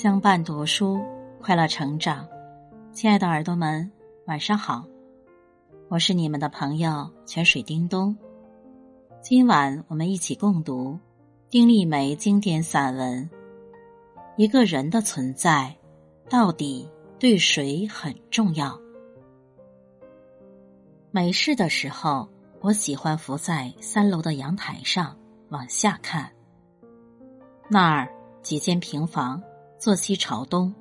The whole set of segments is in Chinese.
相伴读书，快乐成长。亲爱的耳朵们，晚上好，我是你们的朋友泉水叮咚。今晚我们一起共读丁立梅经典散文《一个人的存在到底对谁很重要》。没事的时候，我喜欢伏在三楼的阳台上往下看，那儿几间平房。坐西朝东，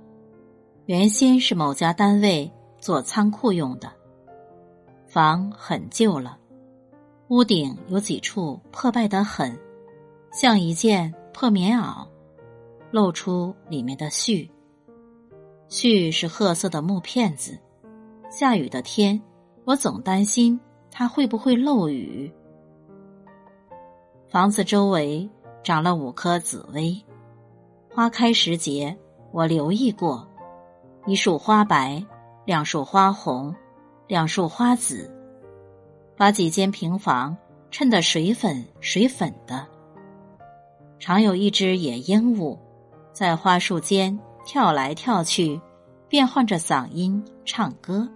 原先是某家单位做仓库用的。房很旧了，屋顶有几处破败得很，像一件破棉袄，露出里面的絮。絮是褐色的木片子，下雨的天，我总担心它会不会漏雨。房子周围长了五棵紫薇。花开时节，我留意过，一束花白，两束花红，两束花紫，把几间平房衬得水粉水粉的。常有一只野鹦鹉，在花树间跳来跳去，变换着嗓音唱歌。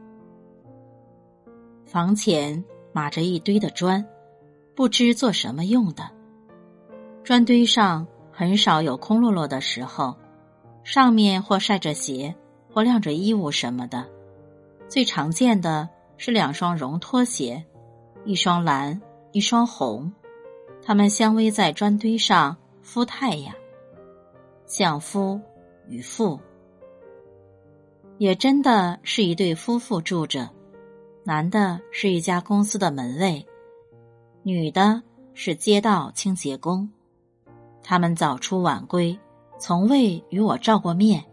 房前码着一堆的砖，不知做什么用的，砖堆上。很少有空落落的时候，上面或晒着鞋，或晾着衣物什么的。最常见的是两双绒拖鞋，一双蓝，一双红，它们相偎在砖堆上敷太阳。相夫与妇，也真的是一对夫妇住着，男的是一家公司的门卫，女的是街道清洁工。他们早出晚归，从未与我照过面，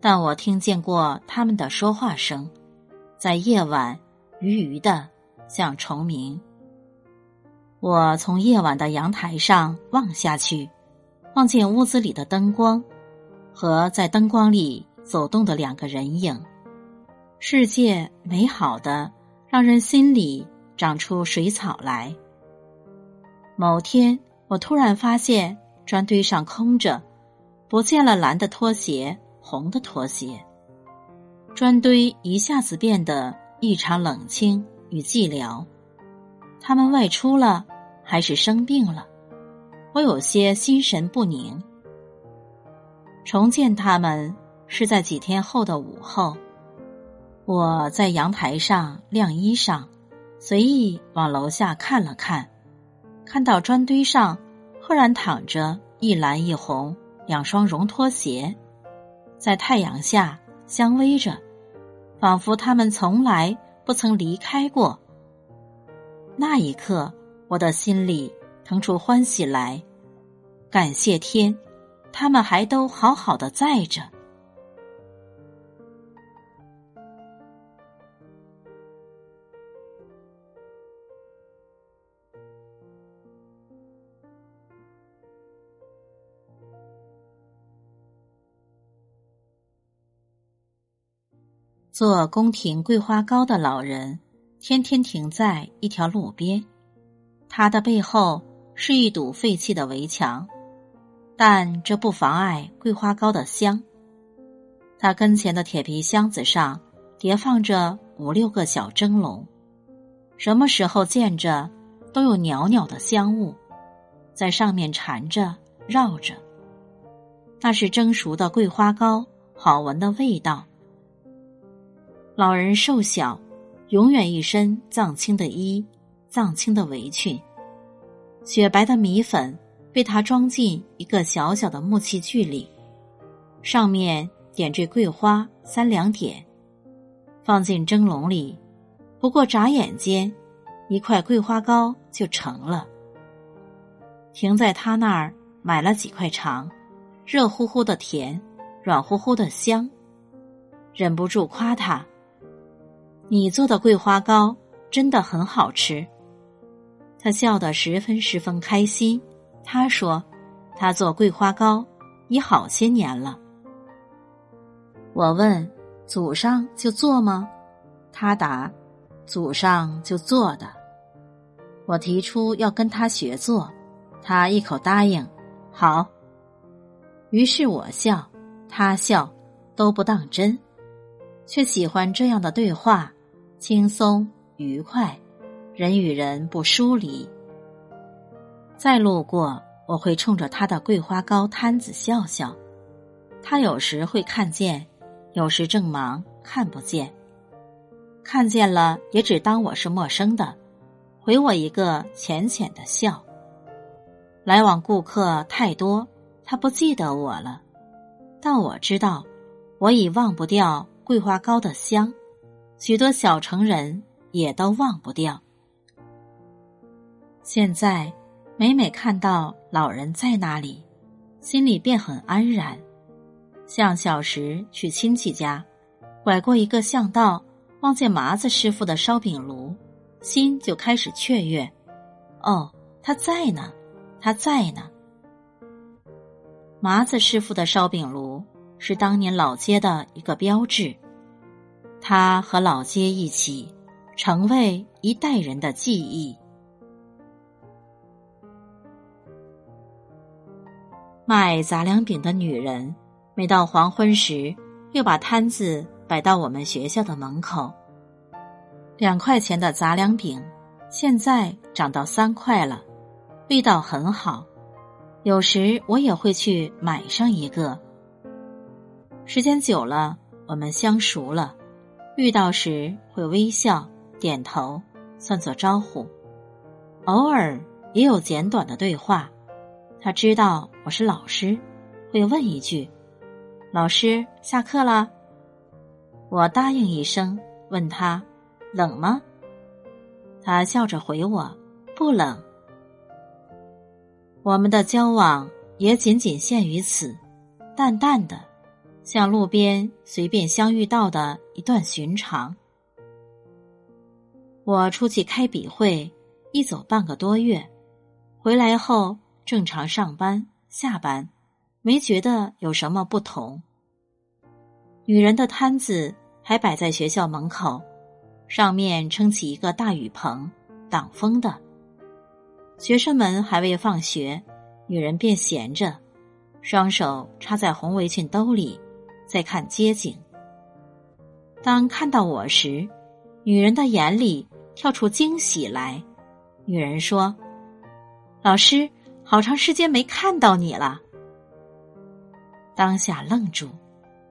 但我听见过他们的说话声，在夜晚鱼鱼的像虫鸣。我从夜晚的阳台上望下去，望见屋子里的灯光和在灯光里走动的两个人影，世界美好的让人心里长出水草来。某天。我突然发现砖堆上空着，不见了蓝的拖鞋，红的拖鞋。砖堆一下子变得异常冷清与寂寥。他们外出了，还是生病了？我有些心神不宁。重见他们是在几天后的午后，我在阳台上晾衣裳，随意往楼下看了看。看到砖堆上，赫然躺着一蓝一红两双绒拖鞋，在太阳下相偎着，仿佛他们从来不曾离开过。那一刻，我的心里腾出欢喜来，感谢天，他们还都好好的在着。做宫廷桂花糕的老人，天天停在一条路边。他的背后是一堵废弃的围墙，但这不妨碍桂花糕的香。他跟前的铁皮箱子上叠放着五六个小蒸笼，什么时候见着都有袅袅的香雾，在上面缠着绕着。那是蒸熟的桂花糕，好闻的味道。老人瘦小，永远一身藏青的衣，藏青的围裙，雪白的米粉被他装进一个小小的木器具里，上面点缀桂花三两点，放进蒸笼里，不过眨眼间，一块桂花糕就成了。停在他那儿买了几块尝，热乎乎的甜，软乎乎的香，忍不住夸他。你做的桂花糕真的很好吃，他笑得十分十分开心。他说：“他做桂花糕已好些年了。”我问：“祖上就做吗？”他答：“祖上就做的。”我提出要跟他学做，他一口答应：“好。”于是我笑，他笑，都不当真，却喜欢这样的对话，轻松愉快，人与人不疏离。再路过，我会冲着他的桂花糕摊子笑笑，他有时会看见，有时正忙看不见，看见了也只当我是陌生的，回我一个浅浅的笑。来往顾客太多，他不记得我了，但我知道，我已忘不掉桂花糕的香，许多小城人也都忘不掉。现在，每每看到老人在那里，心里便很安然，像小时去亲戚家，拐过一个巷道，望见麻子师傅的烧饼炉，心就开始雀跃。哦，他在呢。他在呢。麻子师傅的烧饼炉是当年老街的一个标志，他和老街一起，成为一代人的记忆。卖杂粮饼的女人，每到黄昏时，又把摊子摆到我们学校的门口。两块钱的杂粮饼，现在涨到三块了。味道很好，有时我也会去买上一个。时间久了，我们相熟了，遇到时会微笑、点头，算作招呼。偶尔也有简短的对话。他知道我是老师，会问一句：“老师，下课了。”我答应一声，问他：“冷吗？”他笑着回我：“不冷。”我们的交往也仅仅限于此，淡淡的，像路边随便相遇到的一段寻常。我出去开笔会，一走半个多月，回来后正常上班下班，没觉得有什么不同。女人的摊子还摆在学校门口，上面撑起一个大雨棚，挡风的。学生们还未放学，女人便闲着，双手插在红围裙兜里，在看街景。当看到我时，女人的眼里跳出惊喜来。女人说：“老师，好长时间没看到你了。”当下愣住，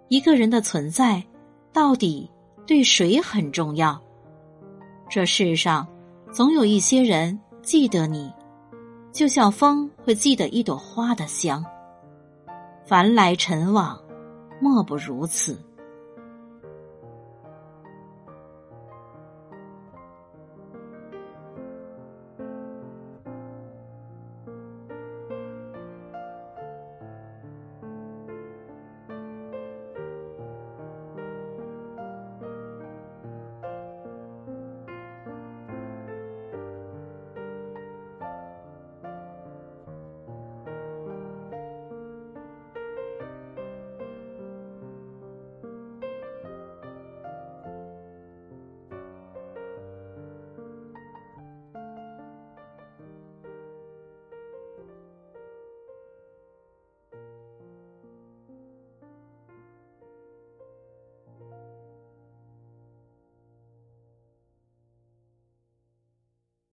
一个人的存在到底对谁很重要？这世上总有一些人记得你。就像风会记得一朵花的香，凡来尘往，莫不如此。